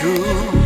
true.